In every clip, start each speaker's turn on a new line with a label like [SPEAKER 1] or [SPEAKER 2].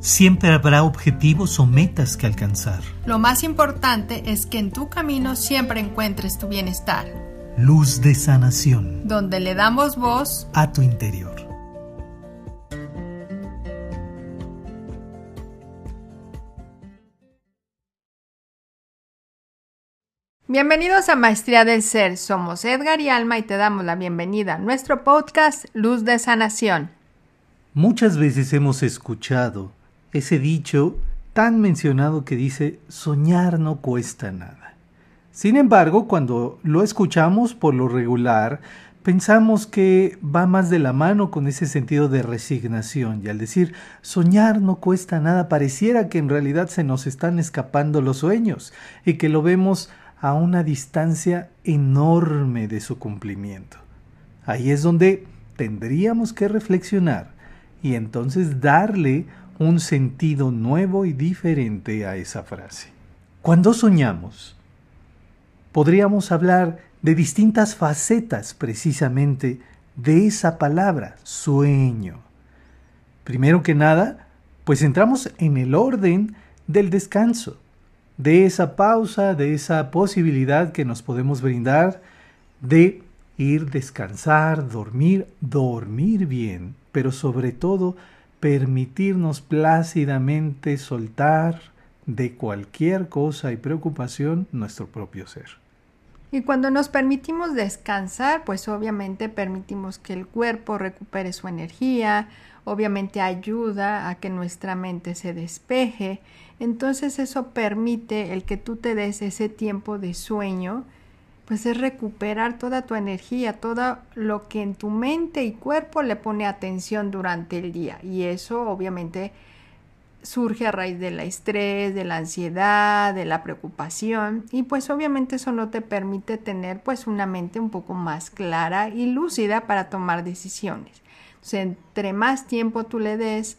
[SPEAKER 1] Siempre habrá objetivos o metas que alcanzar.
[SPEAKER 2] Lo más importante es que en tu camino siempre encuentres tu bienestar.
[SPEAKER 1] Luz de sanación.
[SPEAKER 2] Donde le damos voz
[SPEAKER 1] a tu interior.
[SPEAKER 2] Bienvenidos a Maestría del Ser. Somos Edgar y Alma y te damos la bienvenida a nuestro podcast Luz de Sanación.
[SPEAKER 1] Muchas veces hemos escuchado ese dicho tan mencionado que dice soñar no cuesta nada. Sin embargo, cuando lo escuchamos por lo regular, pensamos que va más de la mano con ese sentido de resignación y al decir soñar no cuesta nada pareciera que en realidad se nos están escapando los sueños y que lo vemos a una distancia enorme de su cumplimiento. Ahí es donde tendríamos que reflexionar y entonces darle un sentido nuevo y diferente a esa frase. Cuando soñamos, podríamos hablar de distintas facetas precisamente de esa palabra, sueño. Primero que nada, pues entramos en el orden del descanso, de esa pausa, de esa posibilidad que nos podemos brindar de ir descansar, dormir, dormir bien, pero sobre todo permitirnos plácidamente soltar de cualquier cosa y preocupación nuestro propio ser.
[SPEAKER 2] Y cuando nos permitimos descansar, pues obviamente permitimos que el cuerpo recupere su energía, obviamente ayuda a que nuestra mente se despeje, entonces eso permite el que tú te des ese tiempo de sueño pues es recuperar toda tu energía, todo lo que en tu mente y cuerpo le pone atención durante el día. Y eso obviamente surge a raíz del estrés, de la ansiedad, de la preocupación y pues obviamente eso no te permite tener pues una mente un poco más clara y lúcida para tomar decisiones. Entonces, entre más tiempo tú le des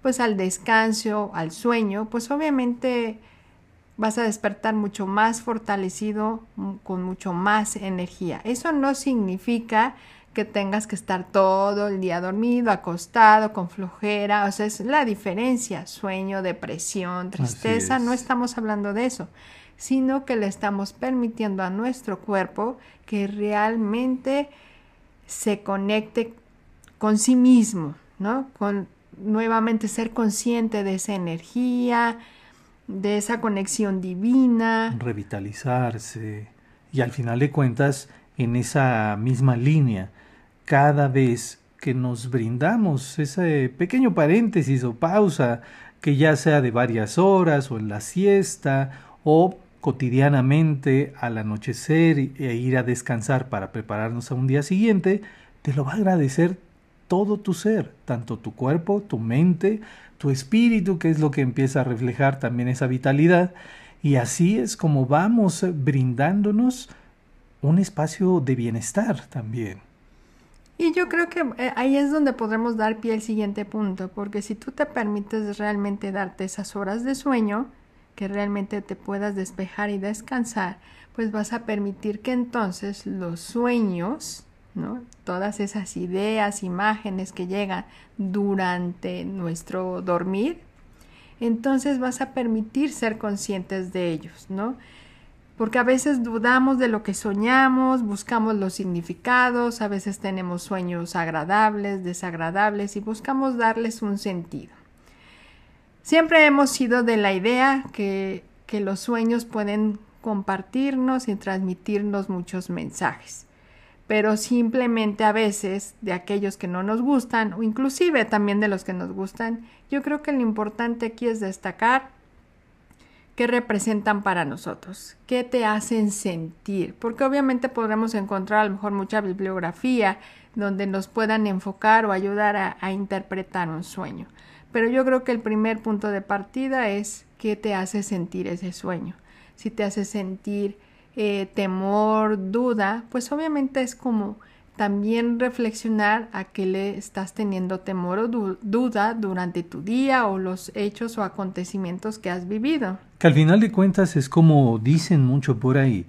[SPEAKER 2] pues al descanso, al sueño, pues obviamente vas a despertar mucho más fortalecido, mm, con mucho más energía. Eso no significa que tengas que estar todo el día dormido, acostado, con flojera, o sea, es la diferencia, sueño, depresión, tristeza, no estamos hablando de eso, sino que le estamos permitiendo a nuestro cuerpo que realmente se conecte con sí mismo, ¿no? Con nuevamente ser consciente de esa energía, de esa conexión divina.
[SPEAKER 1] Revitalizarse. Y al final de cuentas, en esa misma línea, cada vez que nos brindamos ese pequeño paréntesis o pausa, que ya sea de varias horas o en la siesta o cotidianamente al anochecer e ir a descansar para prepararnos a un día siguiente, te lo va a agradecer todo tu ser, tanto tu cuerpo, tu mente, tu espíritu, que es lo que empieza a reflejar también esa vitalidad. Y así es como vamos brindándonos un espacio de bienestar también.
[SPEAKER 2] Y yo creo que eh, ahí es donde podremos dar pie al siguiente punto, porque si tú te permites realmente darte esas horas de sueño, que realmente te puedas despejar y descansar, pues vas a permitir que entonces los sueños Todas esas ideas, imágenes que llegan durante nuestro dormir, entonces vas a permitir ser conscientes de ellos, ¿no? Porque a veces dudamos de lo que soñamos, buscamos los significados, a veces tenemos sueños agradables, desagradables y buscamos darles un sentido. Siempre hemos sido de la idea que, que los sueños pueden compartirnos y transmitirnos muchos mensajes pero simplemente a veces de aquellos que no nos gustan o inclusive también de los que nos gustan, yo creo que lo importante aquí es destacar qué representan para nosotros, qué te hacen sentir, porque obviamente podremos encontrar a lo mejor mucha bibliografía donde nos puedan enfocar o ayudar a, a interpretar un sueño, pero yo creo que el primer punto de partida es qué te hace sentir ese sueño, si te hace sentir eh, temor, duda, pues obviamente es como también reflexionar a qué le estás teniendo temor o duda durante tu día o los hechos o acontecimientos que has vivido.
[SPEAKER 1] Que al final de cuentas es como dicen mucho por ahí,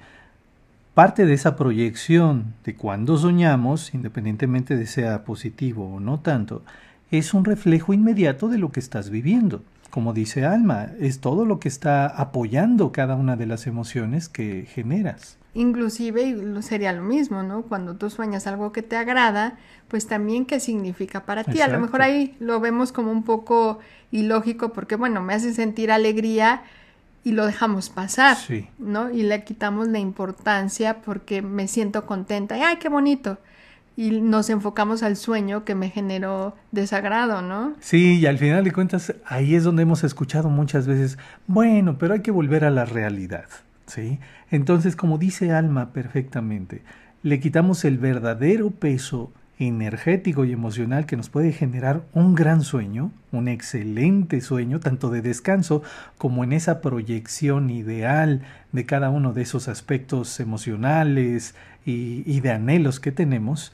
[SPEAKER 1] parte de esa proyección de cuando soñamos, independientemente de sea positivo o no tanto, es un reflejo inmediato de lo que estás viviendo. Como dice Alma, es todo lo que está apoyando cada una de las emociones que generas.
[SPEAKER 2] Inclusive sería lo mismo, ¿no? Cuando tú sueñas algo que te agrada, pues también qué significa para ti. A lo mejor ahí lo vemos como un poco ilógico porque, bueno, me hace sentir alegría y lo dejamos pasar, ¿no? Y le quitamos la importancia porque me siento contenta y, ay, qué bonito y nos enfocamos al sueño que me generó desagrado, ¿no?
[SPEAKER 1] Sí, y al final de cuentas ahí es donde hemos escuchado muchas veces, bueno, pero hay que volver a la realidad, ¿sí? Entonces, como dice Alma perfectamente, le quitamos el verdadero peso energético y emocional que nos puede generar un gran sueño, un excelente sueño, tanto de descanso como en esa proyección ideal de cada uno de esos aspectos emocionales y, y de anhelos que tenemos,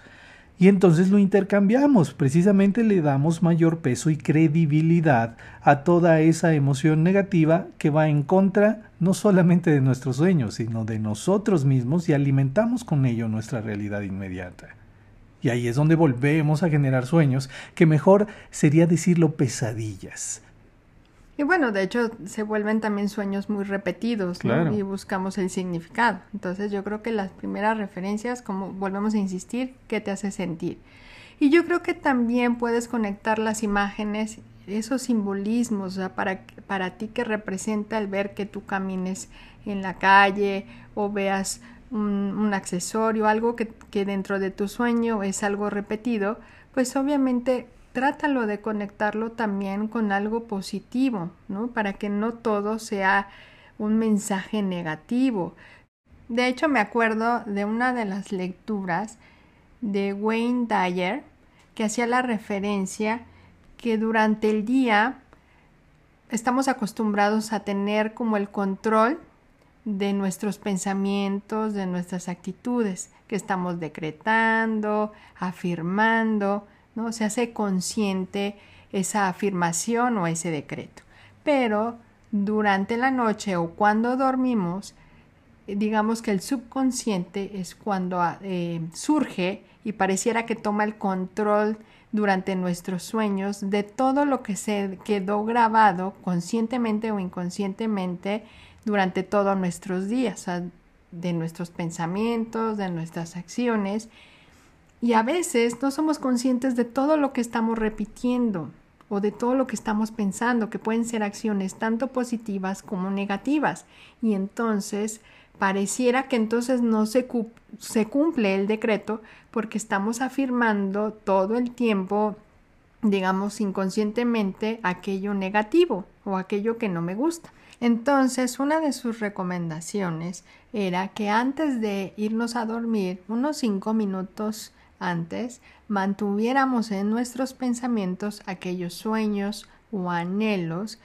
[SPEAKER 1] y entonces lo intercambiamos, precisamente le damos mayor peso y credibilidad a toda esa emoción negativa que va en contra no solamente de nuestros sueños, sino de nosotros mismos y alimentamos con ello nuestra realidad inmediata. Y ahí es donde volvemos a generar sueños, que mejor sería decirlo pesadillas,
[SPEAKER 2] y bueno, de hecho se vuelven también sueños muy repetidos ¿no? y buscamos el significado. Entonces yo creo que las primeras referencias, como volvemos a insistir, ¿qué te hace sentir? Y yo creo que también puedes conectar las imágenes, esos simbolismos, para, para ti que representa el ver que tú camines en la calle o veas un, un accesorio, algo que, que dentro de tu sueño es algo repetido, pues obviamente trátalo de conectarlo también con algo positivo, ¿no? Para que no todo sea un mensaje negativo. De hecho, me acuerdo de una de las lecturas de Wayne Dyer que hacía la referencia que durante el día estamos acostumbrados a tener como el control de nuestros pensamientos, de nuestras actitudes, que estamos decretando, afirmando, ¿no? Se hace consciente esa afirmación o ese decreto. Pero durante la noche o cuando dormimos, digamos que el subconsciente es cuando ah, eh, surge y pareciera que toma el control durante nuestros sueños de todo lo que se quedó grabado conscientemente o inconscientemente durante todos nuestros días, de nuestros pensamientos, de nuestras acciones y a veces no somos conscientes de todo lo que estamos repitiendo o de todo lo que estamos pensando, que pueden ser acciones tanto positivas como negativas. Y entonces pareciera que entonces no se, se cumple el decreto porque estamos afirmando todo el tiempo, digamos inconscientemente, aquello negativo o aquello que no me gusta. Entonces, una de sus recomendaciones era que antes de irnos a dormir, unos cinco minutos antes, mantuviéramos en nuestros pensamientos aquellos sueños o anhelos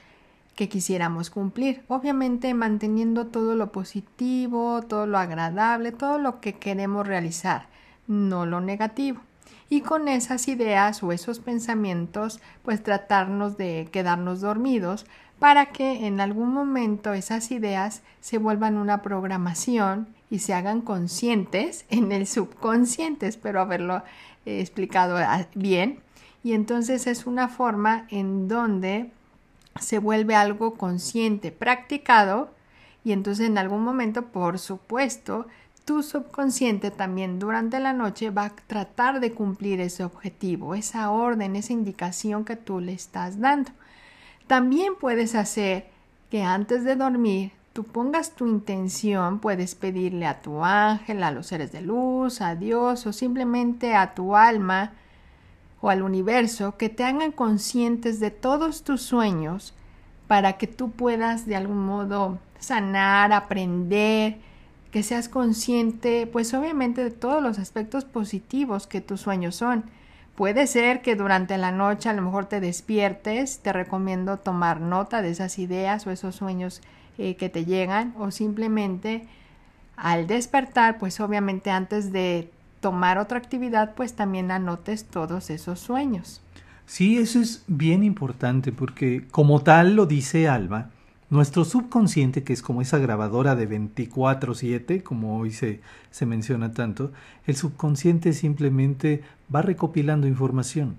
[SPEAKER 2] que quisiéramos cumplir. Obviamente manteniendo todo lo positivo, todo lo agradable, todo lo que queremos realizar, no lo negativo. Y con esas ideas o esos pensamientos, pues tratarnos de quedarnos dormidos para que en algún momento esas ideas se vuelvan una programación y se hagan conscientes en el subconsciente, espero haberlo eh, explicado ah, bien. Y entonces es una forma en donde se vuelve algo consciente, practicado, y entonces en algún momento, por supuesto, tu subconsciente también durante la noche va a tratar de cumplir ese objetivo, esa orden, esa indicación que tú le estás dando. También puedes hacer que antes de dormir tú pongas tu intención, puedes pedirle a tu ángel, a los seres de luz, a Dios o simplemente a tu alma o al universo que te hagan conscientes de todos tus sueños para que tú puedas de algún modo sanar, aprender, que seas consciente, pues obviamente de todos los aspectos positivos que tus sueños son. Puede ser que durante la noche a lo mejor te despiertes, te recomiendo tomar nota de esas ideas o esos sueños eh, que te llegan o simplemente al despertar, pues obviamente antes de tomar otra actividad, pues también anotes todos esos sueños.
[SPEAKER 1] Sí, eso es bien importante porque como tal lo dice Alba, nuestro subconsciente, que es como esa grabadora de 24/7, como hoy se, se menciona tanto, el subconsciente simplemente va recopilando información.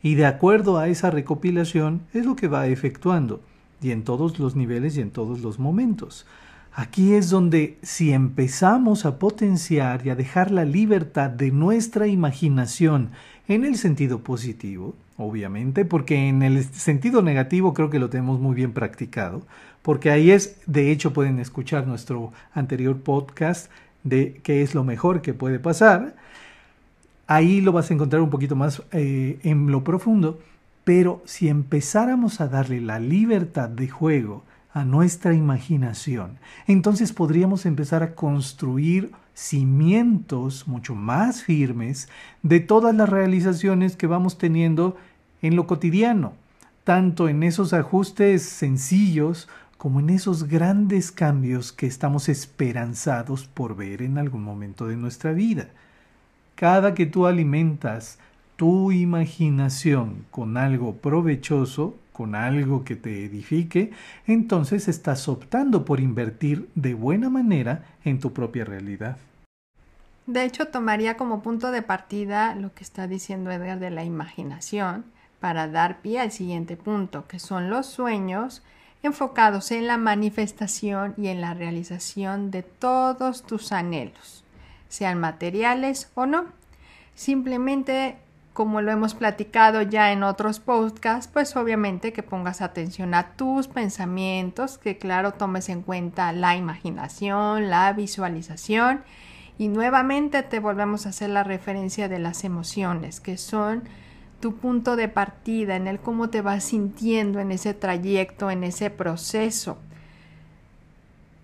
[SPEAKER 1] y de acuerdo a esa recopilación es lo que va efectuando, y en todos los niveles y en todos los momentos. Aquí es donde si empezamos a potenciar y a dejar la libertad de nuestra imaginación en el sentido positivo, obviamente, porque en el sentido negativo creo que lo tenemos muy bien practicado, porque ahí es, de hecho pueden escuchar nuestro anterior podcast de qué es lo mejor que puede pasar, ahí lo vas a encontrar un poquito más eh, en lo profundo, pero si empezáramos a darle la libertad de juego a nuestra imaginación, entonces podríamos empezar a construir cimientos mucho más firmes de todas las realizaciones que vamos teniendo en lo cotidiano, tanto en esos ajustes sencillos como en esos grandes cambios que estamos esperanzados por ver en algún momento de nuestra vida. Cada que tú alimentas tu imaginación con algo provechoso, con algo que te edifique, entonces estás optando por invertir de buena manera en tu propia realidad.
[SPEAKER 2] De hecho, tomaría como punto de partida lo que está diciendo Edgar de la imaginación para dar pie al siguiente punto, que son los sueños enfocados en la manifestación y en la realización de todos tus anhelos, sean materiales o no. Simplemente como lo hemos platicado ya en otros podcasts, pues obviamente que pongas atención a tus pensamientos, que claro tomes en cuenta la imaginación, la visualización y nuevamente te volvemos a hacer la referencia de las emociones, que son tu punto de partida, en el cómo te vas sintiendo en ese trayecto, en ese proceso.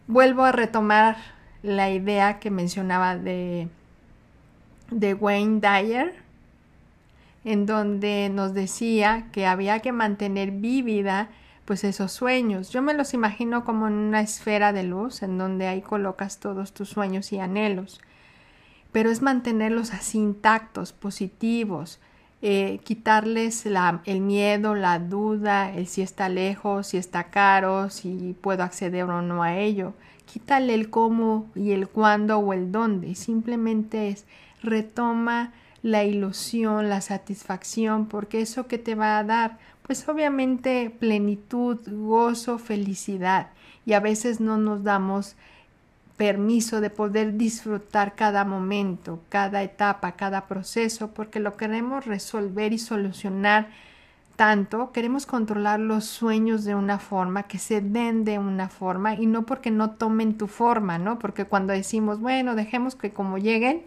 [SPEAKER 2] Vuelvo a retomar la idea que mencionaba de, de Wayne Dyer, en donde nos decía que había que mantener vívida pues esos sueños. Yo me los imagino como en una esfera de luz en donde ahí colocas todos tus sueños y anhelos. Pero es mantenerlos así intactos, positivos, eh, quitarles la, el miedo, la duda, el si está lejos, si está caro, si puedo acceder o no a ello. Quítale el cómo y el cuándo o el dónde. Simplemente es retoma la ilusión, la satisfacción, porque eso que te va a dar, pues obviamente plenitud, gozo, felicidad. Y a veces no nos damos permiso de poder disfrutar cada momento, cada etapa, cada proceso, porque lo queremos resolver y solucionar tanto, queremos controlar los sueños de una forma, que se den de una forma y no porque no tomen tu forma, ¿no? Porque cuando decimos, bueno, dejemos que como lleguen,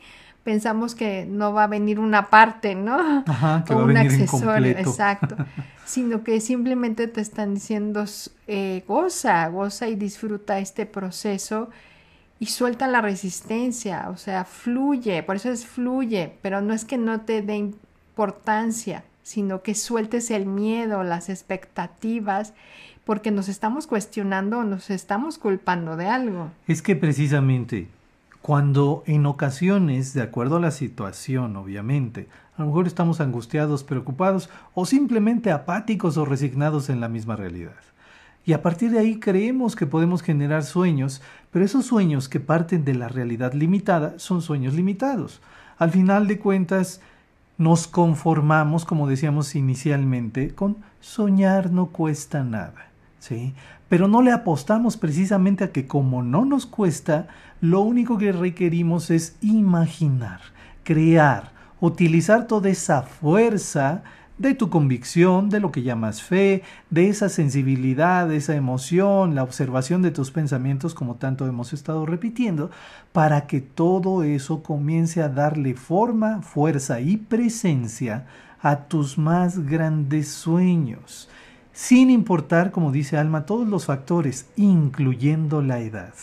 [SPEAKER 2] pensamos que no va a venir una parte, ¿no?
[SPEAKER 1] Ajá, que o un accesorio,
[SPEAKER 2] exacto. sino que simplemente te están diciendo, eh, goza, goza y disfruta este proceso y suelta la resistencia, o sea, fluye, por eso es fluye, pero no es que no te dé importancia, sino que sueltes el miedo, las expectativas, porque nos estamos cuestionando, nos estamos culpando de algo.
[SPEAKER 1] Es que precisamente cuando en ocasiones, de acuerdo a la situación, obviamente, a lo mejor estamos angustiados, preocupados o simplemente apáticos o resignados en la misma realidad. Y a partir de ahí creemos que podemos generar sueños, pero esos sueños que parten de la realidad limitada son sueños limitados. Al final de cuentas, nos conformamos, como decíamos inicialmente, con soñar no cuesta nada. ¿sí? Pero no le apostamos precisamente a que como no nos cuesta, lo único que requerimos es imaginar, crear, utilizar toda esa fuerza de tu convicción, de lo que llamas fe, de esa sensibilidad, de esa emoción, la observación de tus pensamientos, como tanto hemos estado repitiendo, para que todo eso comience a darle forma, fuerza y presencia a tus más grandes sueños sin importar, como dice Alma, todos los factores, incluyendo la edad,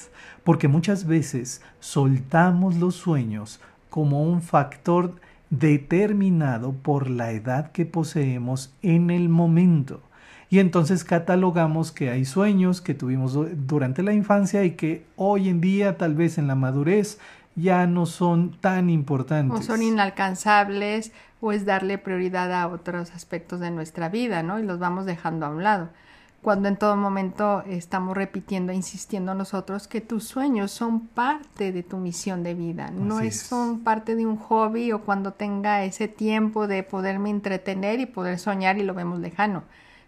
[SPEAKER 1] porque muchas veces soltamos los sueños como un factor determinado por la edad que poseemos en el momento. Y entonces catalogamos que hay sueños que tuvimos durante la infancia y que hoy en día, tal vez en la madurez, ya no son tan importantes.
[SPEAKER 2] O son inalcanzables o es darle prioridad a otros aspectos de nuestra vida, ¿no? Y los vamos dejando a un lado. cuando en todo momento estamos repitiendo e insistiendo nosotros que tus sueños son parte de tu misión de vida, no es. son parte de un hobby o cuando tenga ese tiempo de poderme entretener y poder soñar y lo vemos lejano.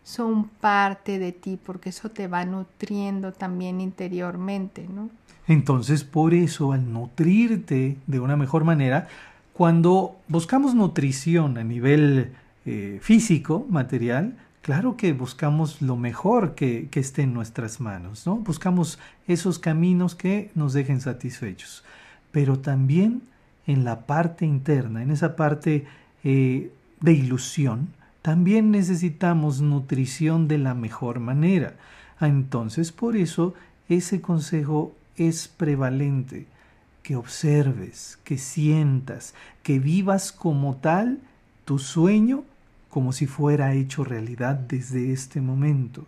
[SPEAKER 2] Son parte de ti porque eso te va nutriendo también interiormente, ¿no?
[SPEAKER 1] Entonces, por eso, al nutrirte de una mejor manera, cuando buscamos nutrición a nivel eh, físico, material, claro que buscamos lo mejor que, esté en nuestras manos, ¿no? Buscamos esos caminos que nos dejen satisfechos. Pero también en la parte interna, en esa parte eh, de ilusión, también necesitamos nutrición de la mejor manera. Entonces, por eso, ese consejo es prevalente. Que observes, que sientas, que vivas como tal tu sueño como si fuera hecho realidad desde este momento.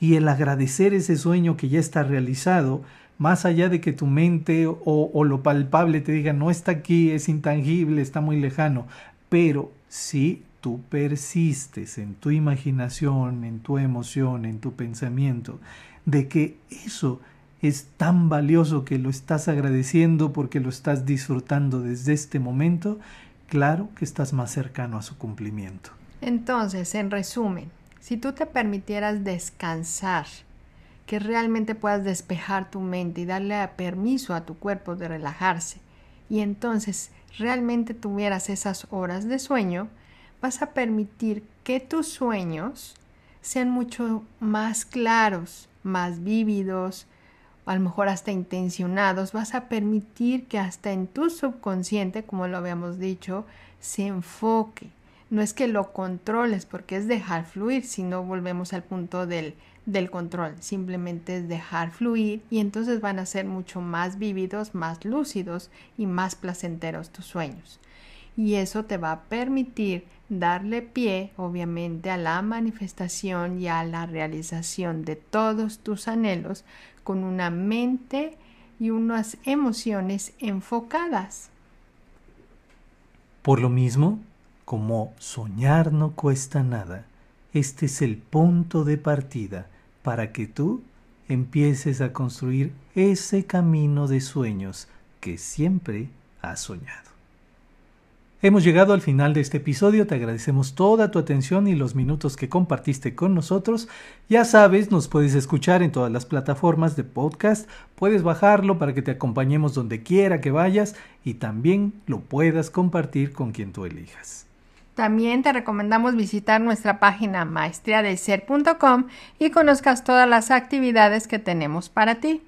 [SPEAKER 1] Y el agradecer ese sueño que ya está realizado, más allá de que tu mente o, lo palpable te diga no está aquí, es intangible, está muy lejano, pero si tú persistes en tu imaginación, en tu emoción, en tu pensamiento, de que eso es tan valioso que lo estás agradeciendo porque lo estás disfrutando desde este momento, claro que estás más cercano a su cumplimiento.
[SPEAKER 2] Entonces, en resumen, si tú te permitieras descansar, que realmente puedas despejar tu mente y darle permiso a tu cuerpo de relajarse, y entonces realmente tuvieras esas horas de sueño, vas a permitir que tus sueños sean mucho más claros, más vívidos, a lo mejor hasta intencionados, vas a permitir que hasta en tu subconsciente, como lo habíamos dicho, se enfoque. No es que lo controles porque es dejar fluir, si no volvemos al punto del, del control, simplemente es dejar fluir y entonces van a ser mucho más vívidos, más lúcidos y más placenteros tus sueños. Y eso te va a permitir darle pie, obviamente, a la manifestación y a la realización de todos tus anhelos con una mente y unas emociones enfocadas.
[SPEAKER 1] Por lo mismo, como soñar no cuesta nada, este es el punto de partida para que tú empieces a construir ese camino de sueños que siempre has soñado. Hemos llegado al final de este episodio, te agradecemos toda tu atención y los minutos que compartiste con nosotros. Ya sabes, nos puedes escuchar en todas las plataformas de podcast, puedes bajarlo para que te acompañemos donde quiera que vayas y también lo puedas compartir con quien tú elijas.
[SPEAKER 2] También te recomendamos visitar nuestra página maestriadelser.com y conozcas todas las actividades que tenemos para ti.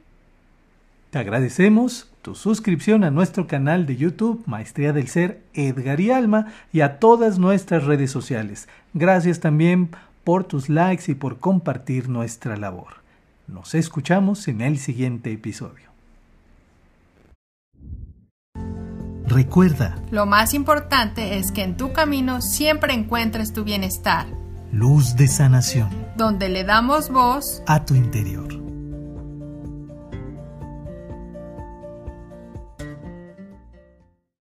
[SPEAKER 1] Te agradecemos tu suscripción a nuestro canal de YouTube Maestría del Ser Edgar y Alma y a todas nuestras redes sociales. Gracias también por tus likes y por compartir nuestra labor. Nos escuchamos en el siguiente episodio. Recuerda,
[SPEAKER 2] lo más importante es que en tu camino siempre encuentres tu bienestar.
[SPEAKER 1] Luz de sanación.
[SPEAKER 2] Donde le damos voz
[SPEAKER 1] a tu interior.